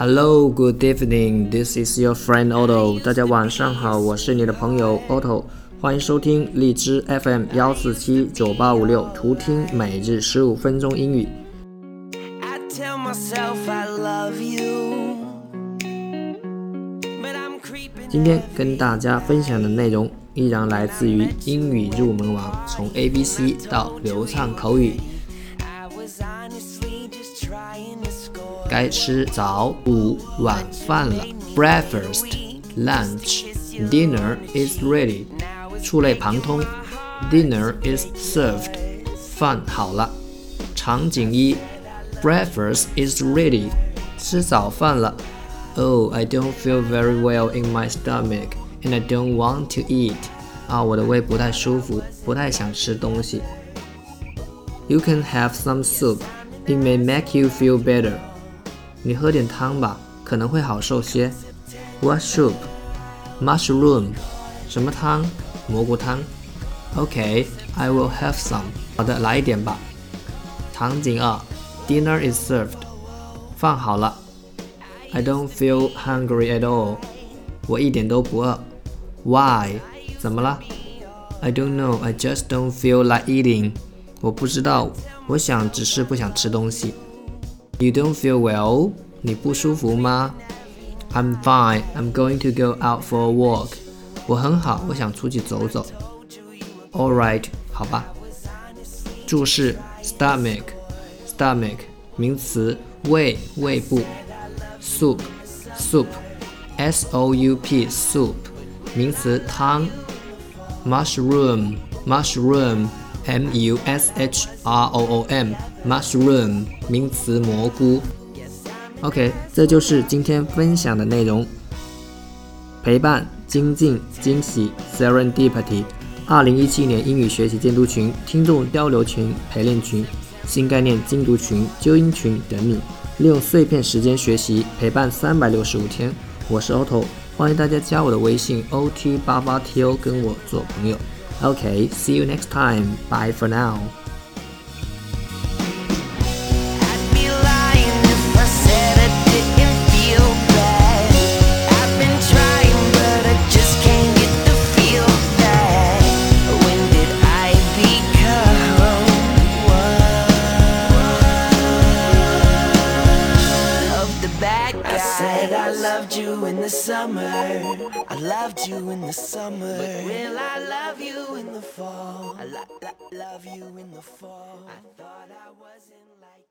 Hello, good evening. This is your friend Otto. 大家晚上好，我是你的朋友 Otto，欢迎收听荔枝 FM 幺四七九八五六，图听每日十五分钟英语。今天跟大家分享的内容依然来自于英语入门王，从 A B C 到流畅口语。该吃早午晚饭了。Breakfast, lunch, dinner is ready。触类旁通，dinner is served。饭好了。场景一，Breakfast is ready。吃早饭了。Oh, I don't feel very well in my stomach, and I don't want to eat. 啊，我的胃不太舒服，不太想吃东西。You can have some soup. It may make you feel better. 你喝点汤吧，可能会好受些。What soup? Mushroom. 什么汤？蘑菇汤。Okay, I will have some. 好的，来一点吧。场景二，Dinner is served. 饭好了。I don't feel hungry at all. 我一点都不饿。Why? 怎么了？I don't know. I just don't feel like eating. 我不知道， 我想只是不想吃东西。You don't feel well？你不舒服吗？I'm fine. I'm going to go out for a walk. 我很好，我想出去走走。All right，好吧。注释：stomach，stomach，名词，胃，胃部。soup，soup，s o u p，soup，名词，汤。mushroom，mushroom。M U S H R O O M，mushroom，名词蘑菇。OK，这就是今天分享的内容。陪伴、精进、惊喜，Serendipity。二零一七年英语学习监督群、听众交流群、陪练群、新概念精读群、纠音群等你，利用碎片时间学习，陪伴三百六十五天。我是 Otto，欢迎大家加我的微信 OT 八八 TO，跟我做朋友。Okay, see you next time. Bye for now. Loved you in the summer. I loved you in the summer. But will I love you in the fall? I lo- lo- love you in the fall. I thought I wasn't like